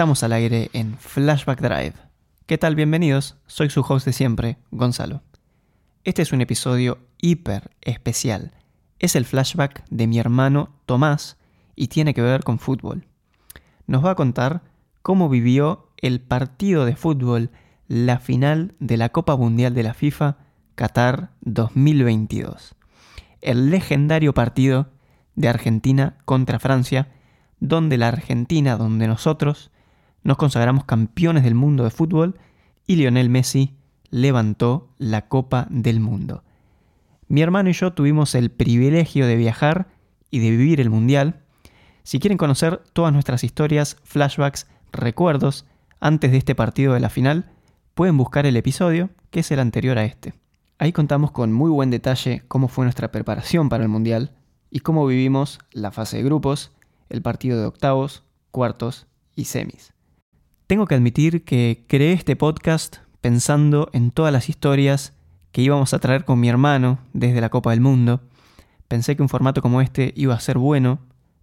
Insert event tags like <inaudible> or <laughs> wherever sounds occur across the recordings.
estamos al aire en Flashback Drive. ¿Qué tal? Bienvenidos, soy su host de siempre, Gonzalo. Este es un episodio hiper especial. Es el flashback de mi hermano Tomás y tiene que ver con fútbol. Nos va a contar cómo vivió el partido de fútbol, la final de la Copa Mundial de la FIFA Qatar 2022. El legendario partido de Argentina contra Francia, donde la Argentina, donde nosotros nos consagramos campeones del mundo de fútbol y Lionel Messi levantó la Copa del Mundo. Mi hermano y yo tuvimos el privilegio de viajar y de vivir el Mundial. Si quieren conocer todas nuestras historias, flashbacks, recuerdos antes de este partido de la final, pueden buscar el episodio, que es el anterior a este. Ahí contamos con muy buen detalle cómo fue nuestra preparación para el Mundial y cómo vivimos la fase de grupos, el partido de octavos, cuartos y semis. Tengo que admitir que creé este podcast pensando en todas las historias que íbamos a traer con mi hermano desde la Copa del Mundo. Pensé que un formato como este iba a ser bueno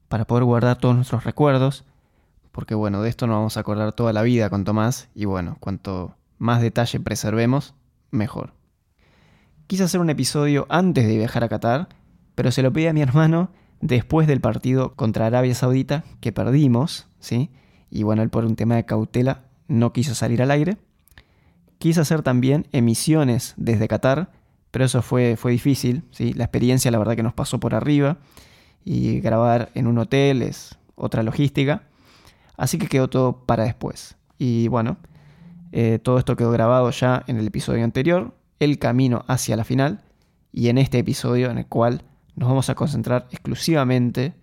para poder guardar todos nuestros recuerdos, porque bueno, de esto nos vamos a acordar toda la vida con Tomás y bueno, cuanto más detalle preservemos, mejor. Quise hacer un episodio antes de viajar a Qatar, pero se lo pedí a mi hermano después del partido contra Arabia Saudita, que perdimos, ¿sí? Y bueno, él por un tema de cautela no quiso salir al aire. Quise hacer también emisiones desde Qatar, pero eso fue, fue difícil, ¿sí? La experiencia la verdad que nos pasó por arriba y grabar en un hotel es otra logística. Así que quedó todo para después. Y bueno, eh, todo esto quedó grabado ya en el episodio anterior, el camino hacia la final y en este episodio en el cual nos vamos a concentrar exclusivamente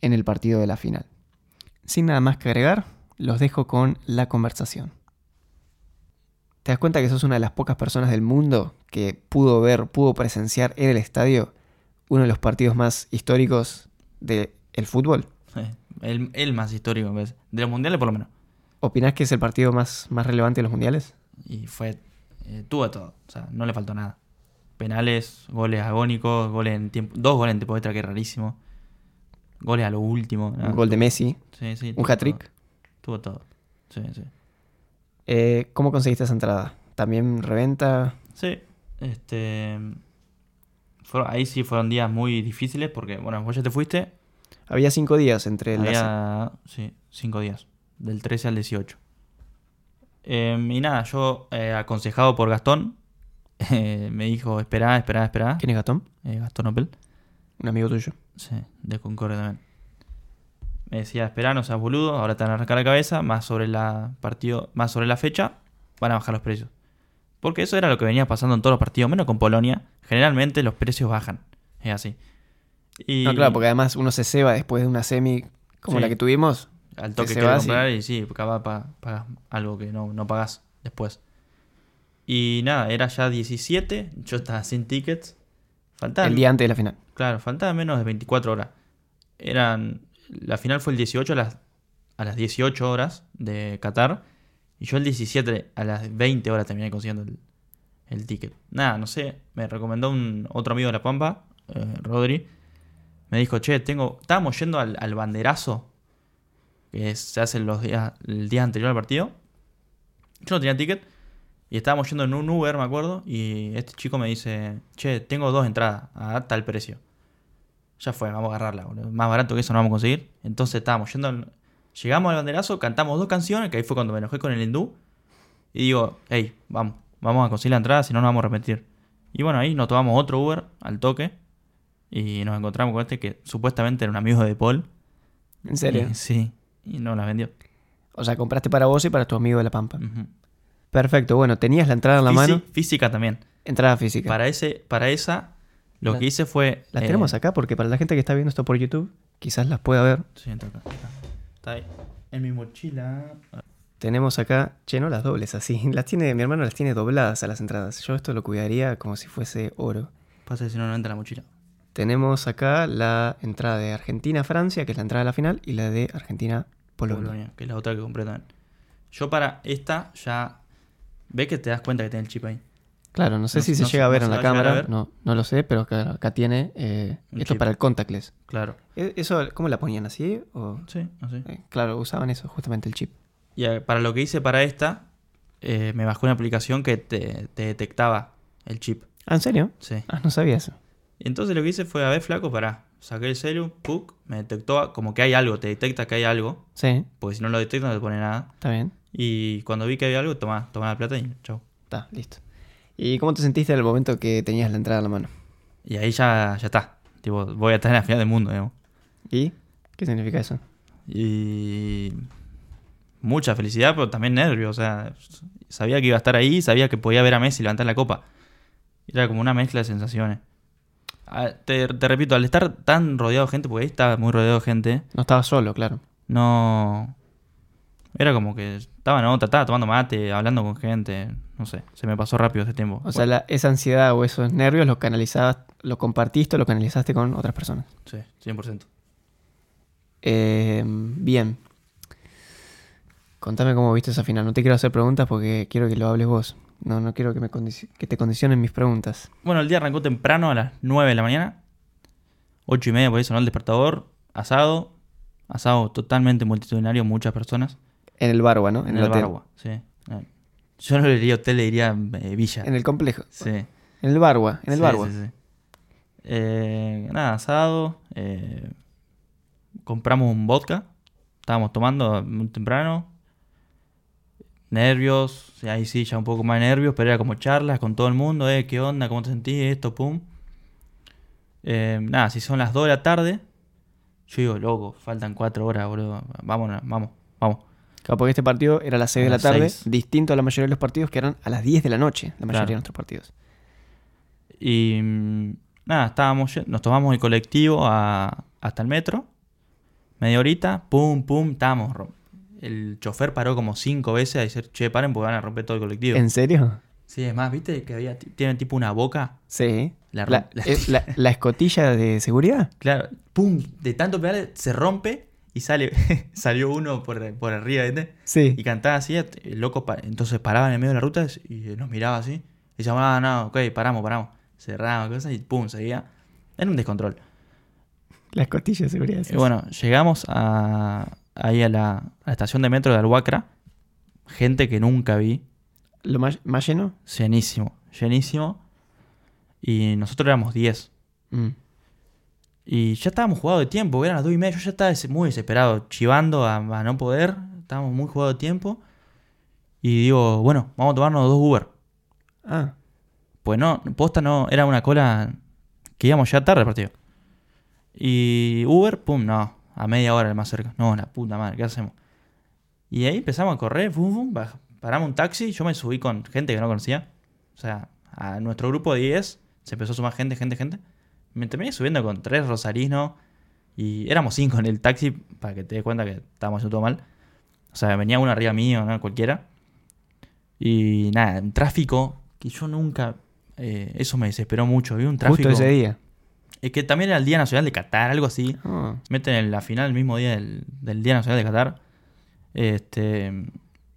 en el partido de la final. Sin nada más que agregar, los dejo con la conversación. ¿Te das cuenta que sos una de las pocas personas del mundo que pudo ver, pudo presenciar en el estadio uno de los partidos más históricos del fútbol? el, más histórico, de los mundiales por lo menos. ¿Opinás que es el partido más, más relevante de los mundiales? Y fue eh, tuvo todo. O sea, no le faltó nada. Penales, goles agónicos, goles en tiempo. Dos goles en tiempo extra, que es rarísimo. Goles a lo último. Un gol de Messi. Sí, sí. Un hat-trick. Tuvo todo. Sí, sí. Eh, ¿Cómo conseguiste esa entrada? ¿También reventa? Sí. Este. ahí sí fueron días muy difíciles porque, bueno, vos ya te fuiste. Había cinco días entre el. Había, sí, cinco días. Del 13 al 18. Em, y nada, yo, eh, aconsejado por Gastón, <laughs> eh, me dijo, espera, espera, espera. ¿Quién es Gastón? Gastón Opel. Un amigo tuyo. Sí, de Concordia también. Me decía, espera, no seas boludo, ahora te van a arrancar la cabeza, más sobre la partido, más sobre la fecha, van a bajar los precios. Porque eso era lo que venía pasando en todos los partidos, menos con Polonia. Generalmente los precios bajan. Es así. Y... No, claro, porque además uno se ceba después de una semi como la que tuvimos al toque que comprar y, sí, acaba pagas algo que no, no pagas después. Y nada, era ya 17, yo estaba sin tickets. Faltaban, el día antes de la final. Claro, faltaba menos de 24 horas. Eran, la final fue el 18 a las, a las 18 horas de Qatar. Y yo el 17 a las 20 horas terminé consiguiendo el, ticket. Nada, no sé, me recomendó un otro amigo de La Pampa, eh, Rodri. Me dijo, che, tengo, estábamos yendo al, al banderazo que se hace los días, el día anterior al partido. Yo no tenía ticket y estábamos yendo en un Uber, me acuerdo, y este chico me dice, che, tengo dos entradas a tal precio. Ya fue, vamos a agarrarla, Más barato que eso no vamos a conseguir. Entonces estábamos yendo, llegamos al banderazo, cantamos dos canciones, que ahí fue cuando me enojé con el hindú. Y digo, hey, vamos, vamos a conseguir la entrada, si no nos vamos a repetir. Y bueno, ahí nos tomamos otro Uber al toque. Y nos encontramos con este que supuestamente era un amigo de Paul. ¿En serio? sí y no la vendió. O sea, compraste para vos y para tu amigo de La Pampa. Perfecto, bueno, tenías la entrada en la mano. Física también. Entrada física. Para, ese, para esa, lo que hice fue... Las tenemos eh, acá porque para la gente que está viendo esto por YouTube, quizás las pueda ver. Sí, está acá. Está ahí. En mi mochila. Tenemos acá, che, no las dobles así. <laughs> Las tiene, mi hermano las tiene dobladas a las entradas. Yo esto lo cuidaría como si fuese oro. Pasa que si no, no entra la mochila. Tenemos acá la entrada de Argentina-Francia, que es la entrada a la final, y la de Argentina Polonia. que es la otra que compré también. Yo para esta ya. ¿Ves que te das cuenta que tiene el chip ahí? Claro, no sé No- si se no llega a ver no en la cámara, no, no lo sé, pero acá, acá tiene eh, esto chip. para el contactless. Claro. ¿E- ¿Eso cómo la ponían así? O, Sí, así. eh, claro, usaban eso, justamente el chip. Y eh, para lo que hice para esta, eh, me bajó una aplicación que te, te detectaba el chip. Ah, ¿en serio? Sí. Ah, no sabía eso. Y entonces lo que hice fue, a ver, flaco, pará. Saqué el celu, puk, me detectó como que hay algo, te detecta que hay algo. Sí, Porque si no lo detecta no te pone nada. está bien. Y cuando vi que había algo, toma, toma la plata y chau. Está, listo. ¿Y cómo te sentiste en el momento que tenías la entrada en la mano? Y ahí ya, ya está. Tipo, voy a estar en la final del mundo, digamos. ¿Y qué significa eso? Y mucha felicidad, pero también nervios. O sea, sabía que iba a estar ahí, sabía que podía ver a Messi levantar la copa. Era como una mezcla de sensaciones. Ah, Te, te repito, al estar tan rodeado de gente, porque ahí estaba muy rodeado de gente, No estabas solo, claro. no. Era como que estaba en otra, estaba tomando mate, hablando con gente. No sé, se me pasó rápido ese tiempo. O sea, la- esa ansiedad o esos nervios los canalizabas, lo compartiste o lo canalizaste con otras personas. Sí, 100%. Eh, bien. Contame cómo viste esa final. No te quiero hacer preguntas porque quiero que lo hables vos. No, no quiero que, me condici- que te condicionen mis preguntas. Bueno, el día arrancó temprano a las 9 de la mañana. 8 y media por ahí sonó el despertador. Asado. Asado totalmente multitudinario, muchas personas. En el Barba, ¿no? En, el, hotel. Barwa, sí. Yo no le diría hotel, le diría eh, villa. En el complejo. Sí. En el Barba. En el Sí, sí, sí. Eh, nada, asado. eh, compramos un vodka. Estábamos tomando muy temprano. Nervios. Ahí sí, ya un poco más nervios. Pero era como charlas con todo el mundo. Eh, ¿Qué onda? ¿Cómo te sentís? Esto, pum. Eh, nada, si son las 2 de la tarde. Yo digo, loco, faltan 4 horas, boludo. Vámonos, vamos, vamos. Claro, porque este partido era a las 6 A de la tarde, distinto a la mayoría de los partidos que eran a las 10 de la noche, la mayoría Claro. de nuestros partidos. Y mm, nada, estábamos, nos tomamos el colectivo a- hasta el metro. Media horita, pum, pum, estábamos. El chofer paró como cinco veces a decir, che, paren porque van a romper todo el colectivo. ¿En serio? Sí, es más, ¿viste? Que había, tienen tipo una boca. Sí. La La, eh, la- <laughs> la escotilla de seguridad. Claro, pum, de tanto pegarle se rompe y sale, <laughs> salió uno por, por arriba, ¿viste? Sí. Y cantaba así, el loco, pa- entonces paraba en el medio de la ruta y nos miraba así. Y decíamos, ah, no, ok, paramos, paramos. Cerramos cosas y pum, seguía. Era un descontrol. La escotilla de seguridad. Y bueno, llegamos a, ahí a la, a la estación de metro de Alhuacra. Gente que nunca vi. ¿Lo más, más lleno? Llenísimo, llenísimo. Y nosotros éramos 10. Mm. Y ya estábamos jugados de tiempo, eran las 2 y media. Yo ya estaba muy desesperado, chivando a, a no poder. Estábamos muy jugados de tiempo. Y digo, bueno, vamos a tomarnos dos Uber. Ah, Pues no, posta no, era una cola que íbamos ya tarde al partido. Y Uber, pum, no, a media hora el más cerca. No, la puta madre, ¿qué hacemos? Y ahí empezamos a correr, fum, fum, paramos un taxi, yo me subí con gente que no conocía. O sea, a nuestro grupo de 10 se empezó a sumar gente, gente, gente. Me terminé subiendo con tres rosarinos y éramos cinco en el taxi, para que te des cuenta que estábamos haciendo todo mal. O sea, venía uno arriba mío, ¿no? Cualquiera. Y nada, un tráfico que yo nunca... eh, eso me desesperó mucho. Vi un tráfico... justo ese día. Es que también era el Día Nacional de Qatar, algo así. Ah, meten en la final el mismo día del, del Día Nacional de Qatar. Este...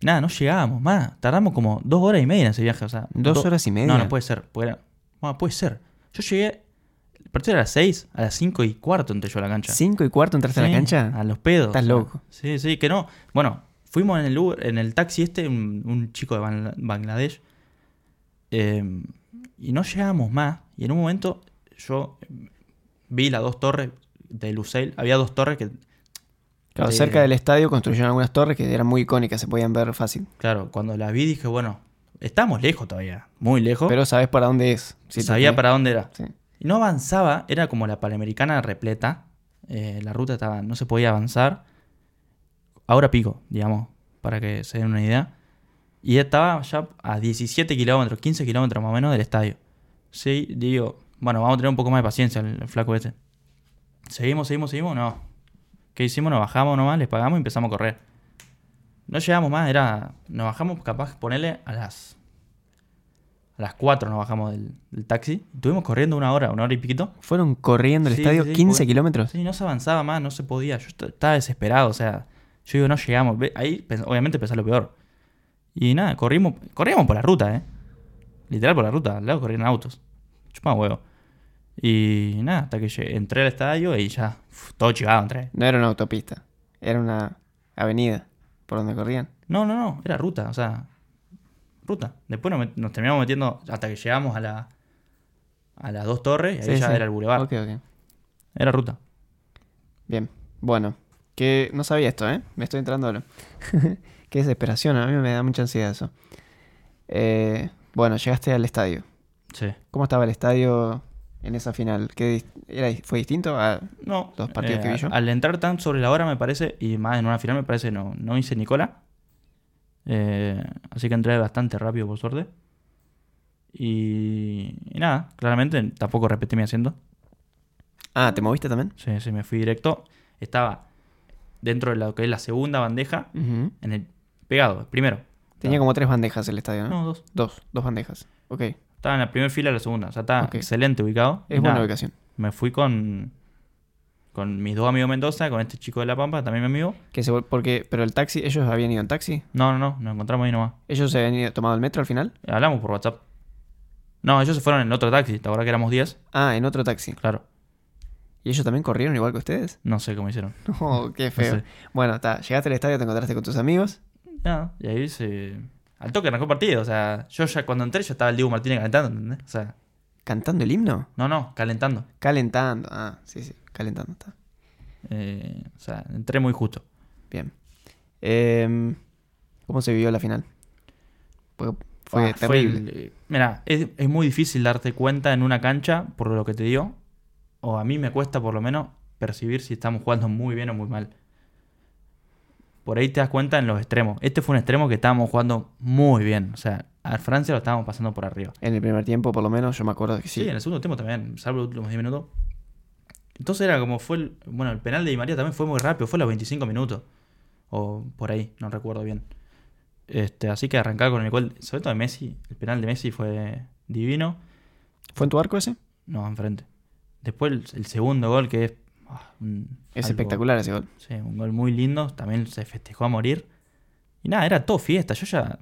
Nada, no llegábamos más. Tardamos como dos horas y media en ese viaje. O sea, Dos do- horas y media. No, no puede ser. era- Bueno, puede ser. Yo llegué... Partido era a las 6, a las 5 y cuarto entré yo a la cancha. ¿Cinco y cuarto entraste a la cancha? A los pedos. Estás loco. Sí, sí, que no. Bueno, fuimos en el Uber- en el taxi este, un, un chico de Bangla- Bangladesh. eh, y no llegábamos más. Y en un momento yo vi las dos torres de Lusail. Había dos torres que, Claro, de- cerca del estadio construyeron algunas torres que eran muy icónicas, se podían ver fácil. claro, cuando las vi dije, bueno, estamos lejos todavía. Muy lejos. Pero sabes para dónde es. Sí, sabía para dónde era. Sí. Y no avanzaba, era como la Panamericana repleta. eh, la ruta estaba, no se podía avanzar. Ahora pico, digamos, para que se den una idea. Y estaba ya a 17 kilómetros, 15 kilómetros más o menos del estadio. Sí, digo, bueno, vamos a tener un poco más de paciencia el, flaco este. Seguimos, seguimos, seguimos, no. ¿Qué hicimos? Nos bajamos nomás, les pagamos y empezamos a correr. No llegamos más, era. Nos bajamos capaz ponerle a las. A las 4 nos bajamos del, del taxi. Estuvimos corriendo una hora, una hora y piquito. Fueron corriendo el Sí, estadio sí, 15 porque- kilómetros. Sí, no se avanzaba más, no se podía. Yo est- estaba desesperado, o sea, yo digo, no llegamos. Ahí, obviamente, pensé lo peor. Y nada, corrimos, corríamos por la ruta, ¿eh? literal por la ruta, al lado corrían autos. Chupaba huevo. Y nada, hasta que llegué- entré al estadio y ya, uf, todo chivado entré. No era una autopista, era una avenida por donde corrían. No, no, no, era ruta, o sea, ruta. Después nos, nos terminamos metiendo hasta que llegamos a la a las dos torres y ahí Sí, ya sí. era el bulevar. Ok, ok. Era ruta. Bien. Bueno, que no sabía esto, ¿eh? Me estoy entrando ahora. <laughs> Qué desesperación, a mí me da mucha ansiedad eso. Eh, bueno, llegaste al estadio. Sí. ¿Cómo estaba el estadio en esa final? ¿Qué dis- era, ¿Fue distinto? a- No, Los partidos que vi yo. Al entrar tan sobre la hora, me parece, y más en una final, me parece, no, no hice ni cola. Eh, así que entré bastante rápido, por suerte. Y, y nada, claramente tampoco repetí mi asiento. Ah, ¿te moviste también? Sí, sí, me fui directo. Estaba dentro de lo que es la segunda bandeja, en el pegado, primero. Tenía como tres bandejas el estadio, ¿no? No, dos. Dos, dos bandejas. Ok, es Estaba en la primera fila de la segunda. O sea, Ok. excelente ubicado. Y buena nada, ubicación. Me fui con, con mis dos amigos Mendoza, con este chico de La Pampa, también mi amigo. Que se, porque, pero el taxi, ellos habían ido en taxi. No, no, no, nos encontramos ahí nomás. Ellos se habían ido, tomado el metro al final. Hablamos por WhatsApp. No, ellos se fueron en otro taxi. ¿Te acuerdas que éramos 10? Ah, en otro taxi. Claro. ¿Y ellos también corrieron igual que ustedes? No sé cómo hicieron. <laughs> Oh, qué No feo. sé. Bueno, está. Llegaste al estadio, te encontraste con tus amigos. Nada, y ahí se... Al toque arrancó el partido. O sea, yo ya cuando entré ya estaba el Diego Martínez calentando, ¿entendés? O sea, ¿Cantando el himno? no, no, calentando. Calentando. Ah, sí, sí. Calentando está. Eh, o sea, entré muy justo. Bien. Em, ¿Cómo se vivió la final? Porque fue Ah, terrible. el- mira, es, es muy difícil darte cuenta en una cancha por lo que te dio. O a mí me cuesta por lo menos percibir si estamos jugando muy bien o muy mal. Por ahí te das cuenta en los extremos. Este fue un extremo que estábamos jugando muy bien. O sea, a Francia lo estábamos pasando por arriba. En el primer tiempo, por lo menos, yo me acuerdo que Sí, sí. en el segundo tiempo también, salvo los últimos 10 minutos. Entonces era como fue el, bueno, el penal de Di María también fue muy rápido, fue a los 25 minutos. O por ahí, no recuerdo bien. Este, así que arrancar con el gol, sobre todo de Messi, el penal de Messi fue divino. ¿Fue en tu arco ese? No, enfrente. Después el, el segundo gol que es ah, un- Es algo- espectacular ese gol. Sí, un gol muy lindo, también se festejó a morir. Y nada, era todo fiesta. Yo ya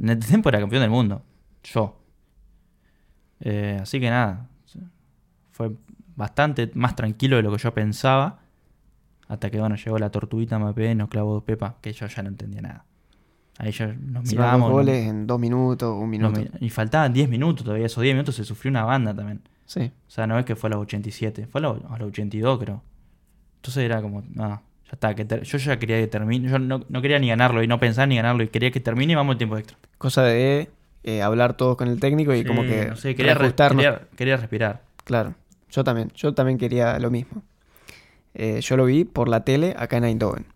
en el tiempo era campeón del mundo. Yo. Eh, así que nada, fue bastante más tranquilo de lo que yo pensaba. Hasta que bueno, llegó la tortuguita Mbappé y nos clavó dos pepas, que yo ya no entendía nada. Ahí ya nos dos mirábamos. goles en dos minutos, un minuto. mi- y faltaban 10 minutos todavía. Esos 10 minutos se sufrió una banda también. Sí. O sea, no es que fue a los 87, fue a los, a los 82 creo. Entonces era como, no, ya está, que yo ya quería que termine, yo no, no quería ni ganarlo y no pensar ni ganarlo y quería que termine y vamos al tiempo extra. Cosa de eh, hablar todos con el técnico y Sí, como que no sé, quería, re- quería, quería respirar. Claro, yo también. Yo también quería lo mismo. Eh, yo lo vi por la tele acá en Eindhoven.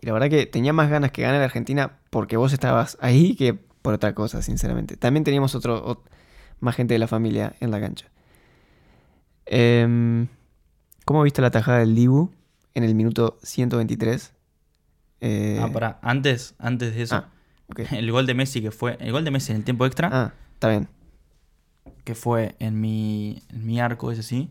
Y la verdad que tenía más ganas que ganar la Argentina porque vos estabas ahí que por otra cosa, sinceramente. También teníamos otro, ot- más gente de la familia en la cancha. Em, ¿Cómo viste la tajada del Dibu en el minuto 123? Eh, Ah, pará, antes, antes de eso, ah, el gol de Messi que fue, el gol de Messi en el tiempo extra, Ah, está bien. Que fue en mi, en mi arco, ese sí.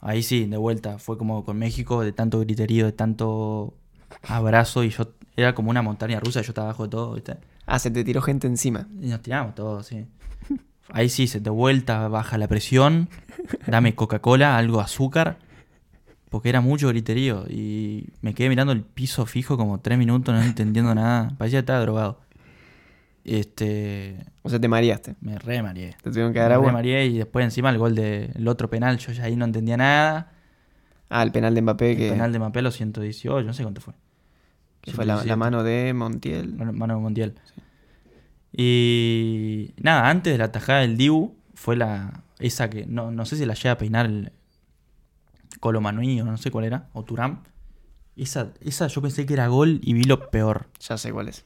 Ahí sí, de vuelta, fue como con México, de tanto griterío, de tanto abrazo y yo era como una montaña rusa, yo estaba abajo de todo, ¿viste? Ah, se te tiró gente encima. Y nos tiramos todos, sí. Ahí sí, se te vuelta, baja la presión, dame Coca-Cola, algo azúcar, porque era mucho griterío. Y me quedé mirando el piso fijo como tres minutos, no entendiendo nada. Parecía que estaba drogado. Este. O sea, te mareaste. Me re mareé. Te tuvieron que Me dar agua. mareé y después encima el gol del otro penal, yo ya ahí no entendía nada. Ah, el penal de Mbappé El que, penal de Mapé, los 118, no sé cuánto fue. que fue la, la 117. mano de Montiel. Mano, mano mundial. Y nada, antes de la tajada del Dibu, fue la. Esa que. No, no sé si la llega a peinar el. Colomanuí o no sé cuál era. O Turam. Esa, esa yo pensé que era gol y vi lo peor. Ya sé cuál es.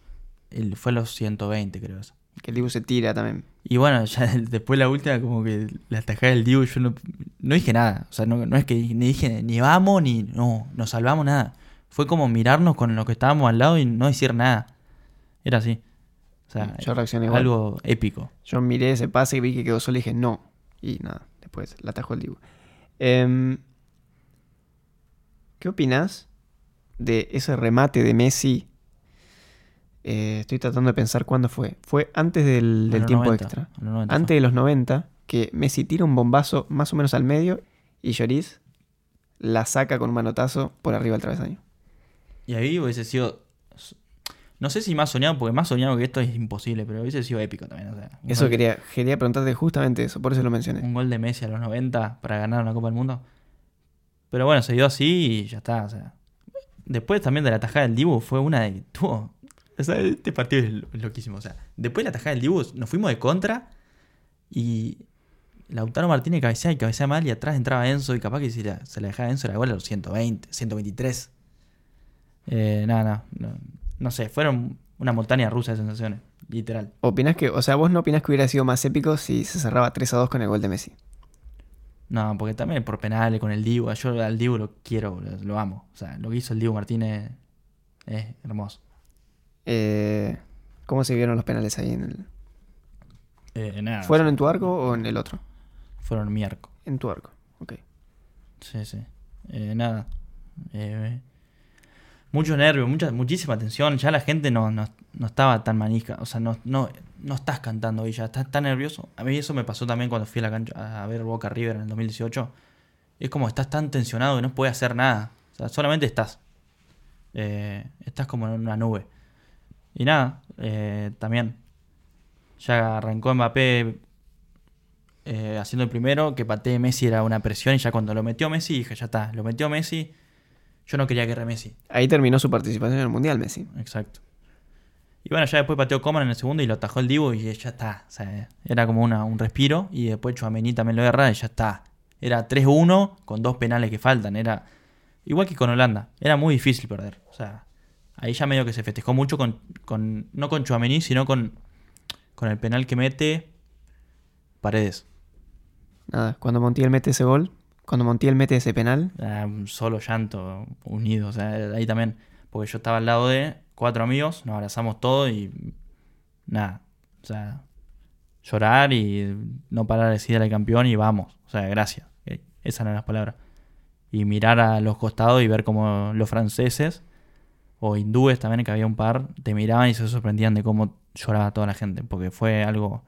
El, fue a los 120, creo. Eso. Que el Dibu se tira también. Y bueno, <laughs> ya después la última, como que la tajada del Dibu, yo no, no dije nada. O sea, no, no es que ni dije ni vamos ni. No, nos salvamos nada. Fue como mirarnos con los que estábamos al lado y no decir nada. Era así. O sea, Yo reaccioné igual. algo épico. Yo miré ese pase y vi que quedó solo y dije no. Y nada, después la atajó el Dibu. Em, ¿Qué opinas de ese remate de Messi Eh, estoy tratando de pensar cuándo fue. Fue antes del, tiempo 90, extra. a los 90 Antes de los 90, que Messi tira un bombazo más o menos al medio y Lloris la saca con un manotazo por arriba del travesaño. Y ahí hubiese sido. No sé si más soñado, porque más soñado que esto es imposible, pero hubiese sido épico también. o sea, un Eso quería, quería preguntarte justamente eso, por eso lo mencioné. Un gol de Messi a los 90 para ganar una Copa del Mundo. Pero bueno, se dio así y ya está. O sea. Después también de la tajada del Dibu fue una de. Tuvo, o sea, este partido es lo- es loquísimo. O sea, después de la tajada del Dibu nos fuimos de contra y Lautaro Martínez cabecea y cabecea mal y atrás entraba Enzo y capaz que si la- se la dejaba Enzo era gol a los 120, 123. Eh, nada, no, no, no sé, fueron una montaña rusa de sensaciones, literal. ¿Opinás que, o sea, vos no opinás que hubiera sido más épico si se cerraba 3 a 2 con el gol de Messi? No, porque también por penales con el Dibu. Yo al Dibu lo quiero, lo, lo amo. O sea, lo que hizo el Dibu Martínez es hermoso. Eh, ¿Cómo se vieron los penales ahí en el... Eh, nada, ¿Fueron en tu arco o en el otro? fueron mi arco. En tu arco, ok. Sí, sí. Eh, nada. Mucho nervio, mucha, muchísima tensión. Ya la gente no, no, no estaba tan manisca. O sea, no, no, no estás cantando y ya estás tan nervioso. A mí eso me pasó también cuando fui a la cancha a ver Boca River en el 2018. Es como estás tan tensionado que no puedes hacer nada. O sea, solamente estás. Estás como en una nube. Y nada, eh, también. Ya arrancó Mbappé eh, haciendo el primero, que patee Messi era una presión y ya cuando lo metió Messi dije, ya está, lo metió Messi, yo no quería que era Messi. Ahí terminó su participación en el Mundial, Messi. Exacto. Y bueno, ya después pateó Coman en el segundo y lo atajó el Divo y ya está. O sea, era como una, un respiro y después Chouameni también lo erra y ya está. Era 3-1 con dos penales que faltan. Era igual que con Holanda. Era muy difícil perder. O sea, ahí ya medio que se festejó mucho con, con no con Chouameni, sino con, con el penal que mete Paredes. Nada, cuando Montiel mete ese gol, cuando Montiel mete ese penal, Era un solo llanto unido. O sea, ahí también. Porque yo estaba al lado de cuatro amigos, nos abrazamos todos y nada. O sea, llorar y no parar de decir al campeón y vamos. O sea, gracias. Eh, Esas eran las palabras. Y mirar a los costados y ver cómo los franceses o hindúes también, que había un par, te miraban y se sorprendían de cómo lloraba toda la gente. Porque fue algo.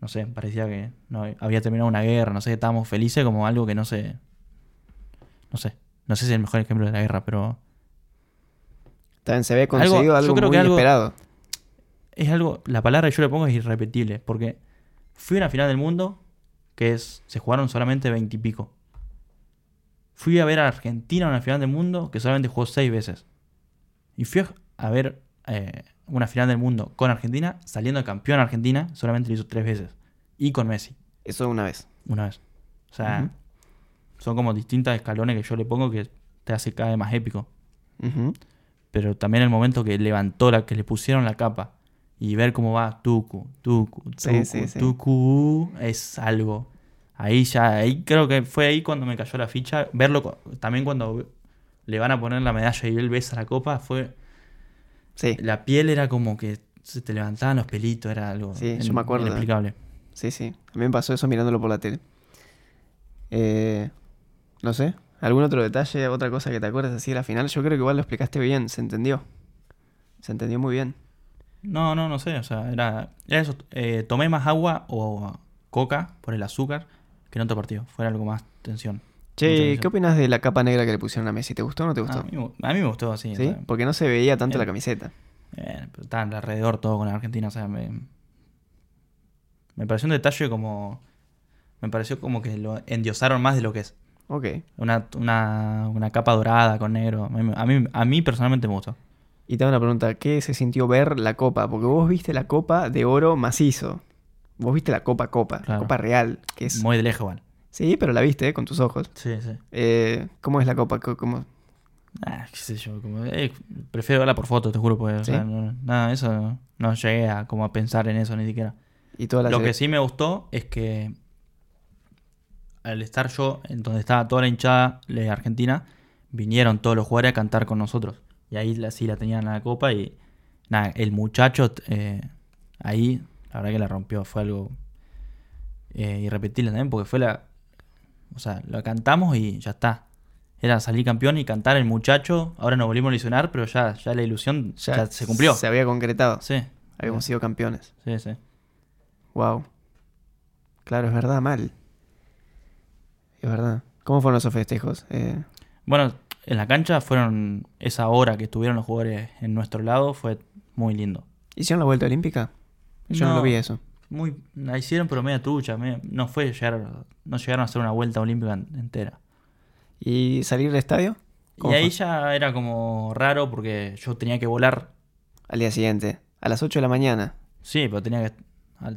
No sé, parecía que no había terminado una guerra, no sé, estábamos felices como algo que no sé. No sé. No sé si es el mejor ejemplo de la guerra, pero también se ve conseguido algo, yo creo muy que algo- esperado. es algo, la palabra que yo le pongo es irrepetible, porque fui a una final del mundo que es, se jugaron solamente veintipico. Fui a ver a Argentina en una final del mundo que solamente jugó seis veces. Y fui a- ver eh, una final del mundo con Argentina, saliendo campeón Argentina, solamente lo hizo tres veces. Y con Messi, Eso una vez. una vez. O sea, son como distintas escalones que yo le pongo que te hace cada vez más épico. Pero también el momento que levantó la, que le pusieron la capa y ver cómo va Tucu, Tucu, Tucu, Sí, sí, sí. Tucu, es algo. Ahí ya, ahí creo que fue ahí cuando me cayó la ficha. Verlo también cuando le van a poner la medalla y él besa la copa, fue. Sí, La piel era como que se te levantaban los pelitos, era algo Sí, yo me acuerdo. inexplicable. sí, sí. A mí me pasó eso mirándolo por la tele. Eh, no sé, ¿algún otro detalle, otra cosa que te acuerdas así de la final? Yo creo que igual lo explicaste bien, se entendió. Se entendió muy bien. No, no, no sé, o sea, era, era eso. eh, tomé más agua o coca por el azúcar que en otro partido. Fue algo más tensión. Che. ¿qué opinas de la capa negra que le pusieron a Messi? ¿Te gustó o no te gustó? A mí, a mí me gustó ¿Sí? sea, Porque no se veía tanto eh, la camiseta. eh, pero estaba alrededor todo con la Argentina. O sea, me, me pareció un detalle como. Me pareció como que lo endiosaron más de lo que es. Ok. Una, una, una capa dorada con negro. A mí, a mí, personalmente me gustó. Y te hago una pregunta, ¿qué se sintió ver la copa? Porque vos viste la copa de oro macizo. Vos viste la copa copa, la copa real, que es... Muy de lejos, igual. Sí, pero la viste eh, con tus ojos. Sí, sí. Eh, ¿Cómo es la copa? Co- ¿Cómo? Ah, qué sé yo. Como, eh, prefiero verla por foto, te juro. Porque, o ¿Sí? sea, no- nada, eso no, no llegué a, como a pensar en eso ni siquiera. Y toda la Lo que sí me gustó es que al estar yo en donde estaba toda la hinchada de Argentina, vinieron todos los jugadores a cantar con nosotros. Y ahí la, sí la tenían en la copa y nada, el muchacho eh, ahí, la verdad que la rompió, fue algo eh, irrepetible también porque fue la... O sea, la cantamos y ya está. era salir campeón y cantar el muchacho. Ahora nos volvimos a ilusionar, pero ya, ya la ilusión ya, se cumplió. Se había concretado. Sí. Habíamos sido campeones. Sí, sí. Wow. Claro, es verdad, mal. Es verdad. ¿Cómo fueron esos festejos? Eh, Bueno, en la cancha fueron esa hora que estuvieron los jugadores en nuestro lado, fue muy lindo. ¿Hicieron la vuelta olímpica? Yo no, No. lo vi eso. Muy, la hicieron pero media trucha, media- no fue llegar, no llegaron a hacer una vuelta olímpica en- entera. ¿Y salir del estadio? Y ¿Cómo ahí fue? ya era como raro porque yo tenía que volar, Al día siguiente. A las 8 de la mañana. sí, pero tenía que,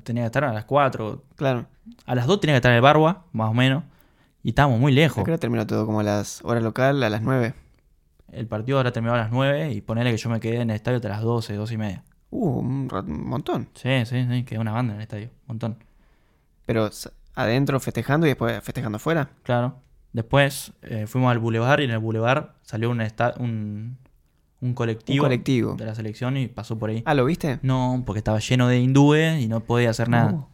tenía que estar a las 4, Claro. a las 2 tenía que estar en el Barba, más o menos, y estábamos muy lejos. Creo que terminó todo como a las horas local, a las 9. El partido ahora terminó a las 9 y ponerle que yo me quedé en el estadio hasta las 12, 12 y media. Uh, un, montón. Sí, sí, sí, quedé una banda en el estadio, un montón. Pero adentro festejando y después festejando afuera. Claro. Después eh, fuimos al bulevar y en el bulevar salió un, esta- un, un colectivo, Un colectivo. de la selección y pasó por ahí. Ah, ¿lo viste? No, porque estaba lleno de hindúes y no podía hacer nada. Uh.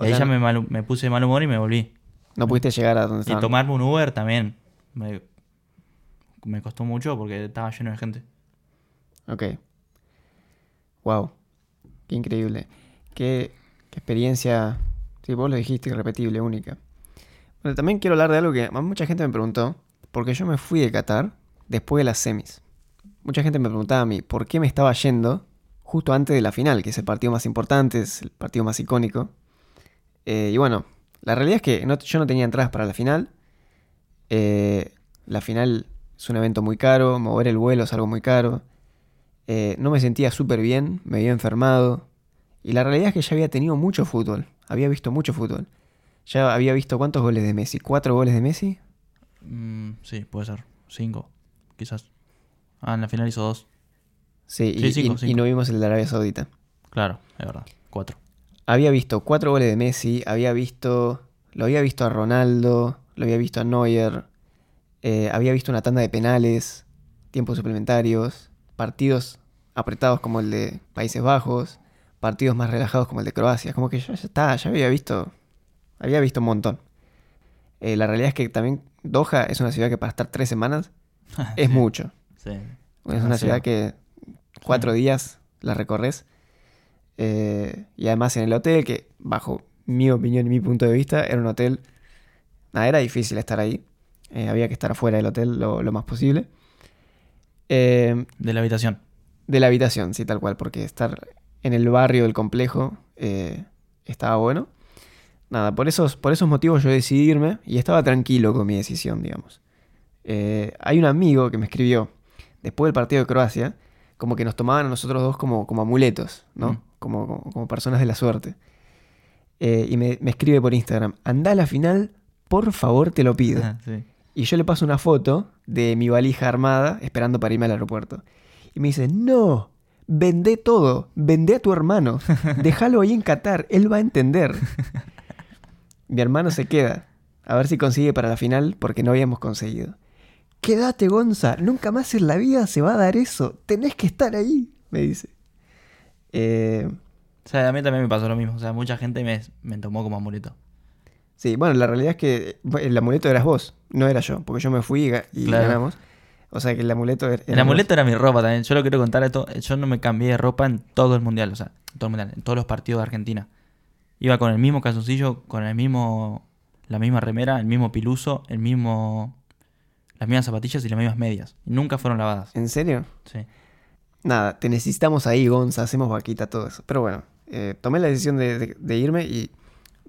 Y ahí sea, ya me, me puse de mal humor y me volví. No pudiste llegar a donde Y estaban. tomarme un Uber también. Me, me costó mucho porque estaba lleno de gente. Ok. Wow. Qué increíble. Qué, qué experiencia. Sí, vos lo dijiste, irrepetible, única. Bueno, también quiero hablar de algo que mucha gente me preguntó. Porque yo me fui de Qatar después de las semis. Mucha gente me preguntaba a mí por qué me estaba yendo justo antes de la final, que es el partido más importante, es el partido más icónico. Eh, y bueno, la realidad es que no- yo no tenía entradas para la final. Eh, la final es un evento muy caro, mover el vuelo es algo muy caro. Eh, no me sentía súper bien, me había enfermado. Y la realidad es que ya había tenido mucho fútbol. Había visto mucho fútbol. Ya había visto cuántos goles de Messi. ¿Cuatro goles de Messi? Mm, sí, puede ser. Cinco, quizás. Ah, en la final hizo dos. Sí, Sí, y, cinco, y- cinco. y no vimos el de Arabia Saudita. Claro, es verdad. Cuatro. Había visto cuatro goles de Messi, había visto. Lo había visto a Ronaldo, lo había visto a Neuer, eh, había visto una tanda de penales, tiempos suplementarios, partidos apretados como el de Países Bajos, partidos más relajados como el de Croacia. Como que yo ya está, ya había visto. Había visto un montón. Eh, la realidad es que también Doha es una ciudad que para estar tres semanas <laughs> es Sí, mucho. Sí. Es una ciudad que cuatro días la recorres. Eh, y además en el hotel, que bajo mi opinión y mi punto de vista, era un hotel... Nada, era difícil estar ahí. Eh, había que estar afuera del hotel lo, lo más posible. Eh, De la habitación. de la habitación, sí, tal cual, porque estar en el barrio del complejo eh, estaba bueno. Nada, por esos, por esos motivos yo decidí irme y estaba tranquilo con mi decisión, digamos. Eh, hay un amigo que me escribió después del partido de Croacia, como que nos tomaban a nosotros dos como, como amuletos, ¿no? Mm. Como, como, como personas de la suerte. Eh, y me, me escribe por Instagram, anda a la final, por favor te lo pido. sí. Y yo le paso una foto de mi valija armada esperando para irme al aeropuerto. Y me dice, no, vendé todo, vendé a tu hermano, <laughs> déjalo ahí en Qatar, él va a entender. mi hermano se queda, a ver si consigue para la final, porque no habíamos conseguido. Quédate, Gonza, nunca más en la vida se va a dar eso, tenés que estar ahí, me dice. Eh, O sea, a mí también me pasó lo mismo. O sea, mucha gente me, me tomó como amuleto. Sí, bueno, la realidad es que el amuleto eras vos, no era yo, porque yo me fui y, Claro. ganamos. O sea que el amuleto era... El amuleto era mi ropa también. Yo lo quiero contar esto. Yo no me cambié de ropa en todo el mundial. O sea, en todo el mundial, en todos los partidos de Argentina. Iba con el mismo calzoncillo, con el mismo. La misma remera, el mismo piluso, el mismo. Las mismas zapatillas y las mismas medias. Nunca fueron lavadas. ¿En serio? Sí. Nada, te necesitamos ahí, Gonza, hacemos vaquita, todo eso. Pero bueno, eh, tomé la decisión de, de- de irme y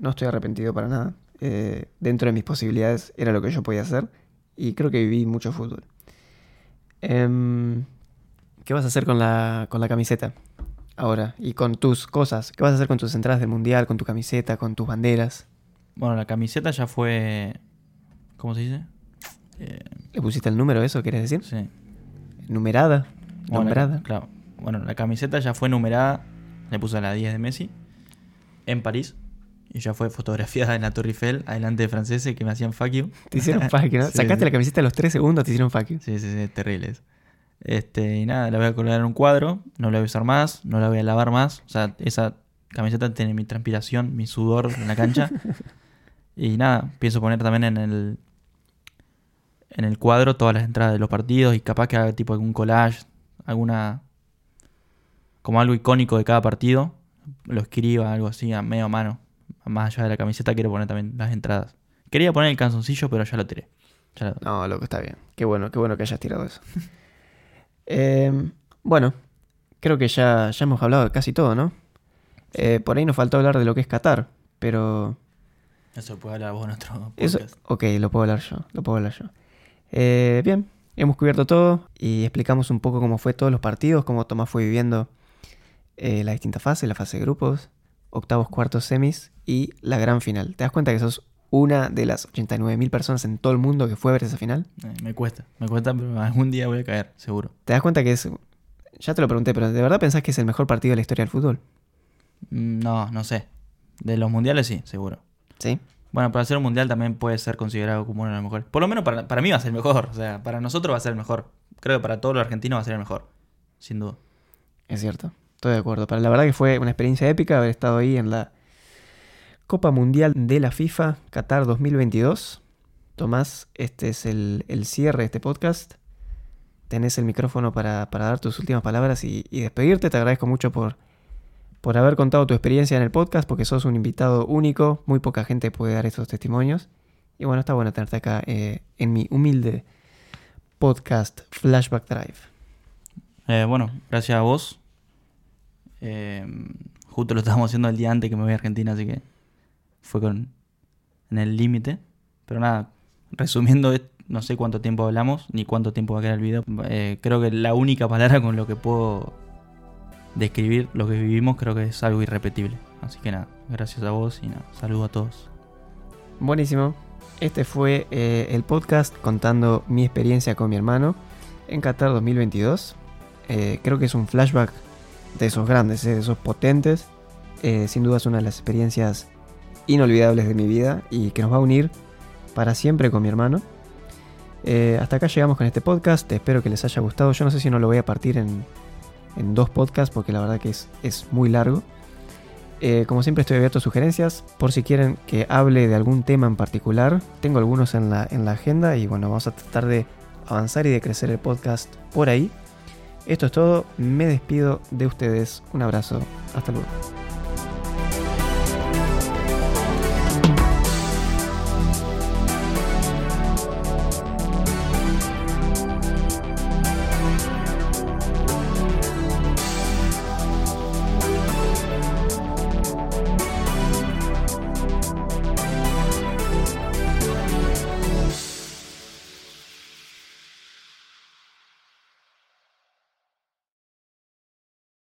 no estoy arrepentido para nada. Eh, dentro de mis posibilidades era lo que yo podía hacer y creo que viví mucho fútbol. Em, ¿Qué vas a hacer con la, con la camiseta ahora? Y con tus cosas. ¿Qué vas a hacer con tus entradas del mundial, con tu camiseta, con tus banderas? Bueno, la camiseta ya fue. ¿Cómo se dice? Eh, ¿Le pusiste el número eso, quieres decir? sí. Numerada, Bueno, nombrada. Claro. Bueno, la camiseta ya fue numerada. Le puse la 10 de Messi. En París. Y ya fue fotografiada en la Torre Eiffel. Adelante de franceses que me hacían fuck you. Te hicieron <laughs> fuck you, ¿no? Sí, Sacaste sí. la camiseta a los 3 segundos, te hicieron fuck you. Sí, sí, sí, terribles. Este, y nada, la voy a colgar en un cuadro, no la voy a usar más, no la voy a lavar más. O sea, esa camiseta tiene mi transpiración, mi sudor en la cancha. <laughs> y nada, pienso poner también en el en el cuadro todas las entradas de los partidos y capaz que haga tipo algún collage, alguna como algo icónico de cada partido, lo escriba, algo así, a medio mano. Más allá de la camiseta quiero poner también las entradas. Quería poner el canzoncillo, pero ya lo tiré. Ya lo- No, loco, está bien. Qué bueno, qué bueno que hayas tirado eso. <laughs> Eh, bueno, creo que ya, ya hemos hablado de casi todo, ¿no? Eh, por ahí nos faltó hablar de lo que es Qatar, pero Eso puede hablar vos en otro Eso, podcast. ok, lo puedo hablar yo, lo puedo hablar yo. Eh, bien, hemos cubierto todo y explicamos un poco cómo fue todos los partidos, cómo Tomás fue viviendo eh, las distintas fases, la fase de grupos, octavos, cuartos, semis y la gran final. ¿Te das cuenta que sos una de las 89.000 personas en todo el mundo que fue a ver esa final? Eh, me cuesta, me cuesta, pero algún día voy a caer, seguro. ¿Te das cuenta que es... Ya te lo pregunté, pero ¿de verdad pensás que es el mejor partido de la historia del fútbol? Mm, No, no sé. De los mundiales sí, seguro. ¿Sí? Bueno, para hacer un mundial también puede ser considerado como uno de los mejores. Por lo menos para, para mí va a ser el mejor. O sea, para nosotros va a ser el mejor. Creo que para todos los argentinos va a ser el mejor. Sin duda. Es cierto, estoy de acuerdo. Pero la verdad que fue una experiencia épica haber estado ahí en la Copa Mundial de la FIFA Qatar 2022. Tomás, este es el, el cierre de este podcast. Tenés el micrófono para, para dar tus últimas palabras y, y despedirte. Te agradezco mucho por, por haber contado tu experiencia en el podcast, porque sos un invitado único. Muy poca gente puede dar estos testimonios. Y bueno, está bueno tenerte acá eh, en mi humilde podcast Flashback Drive. Eh, bueno, gracias a vos. Eh, justo lo estábamos haciendo el día antes que me voy a Argentina, así que fue con en el límite. Pero nada, resumiendo, es- no sé cuánto tiempo hablamos ni cuánto tiempo va a quedar el video. Eh, creo que la única palabra con lo que puedo describir lo que vivimos creo que es algo irrepetible. Así que nada, gracias a vos y nada, saludo a todos. Buenísimo. Este fue eh, el podcast contando mi experiencia con mi hermano en Qatar 2022. Eh, creo que es un flashback de esos grandes, de esos potentes. Eh, sin duda es una de las experiencias inolvidables de mi vida y que nos va a unir para siempre con mi hermano. Eh, hasta acá llegamos con este podcast. Espero que les haya gustado. Yo no sé si no lo voy a partir en, en dos podcasts porque la verdad que es, es muy largo. Eh, como siempre estoy abierto a sugerencias por si quieren que hable de algún tema en particular. Tengo algunos en la, en la agenda y bueno, vamos a tratar de avanzar y de crecer el podcast por ahí. Esto es todo, me despido de ustedes. Un abrazo, hasta luego.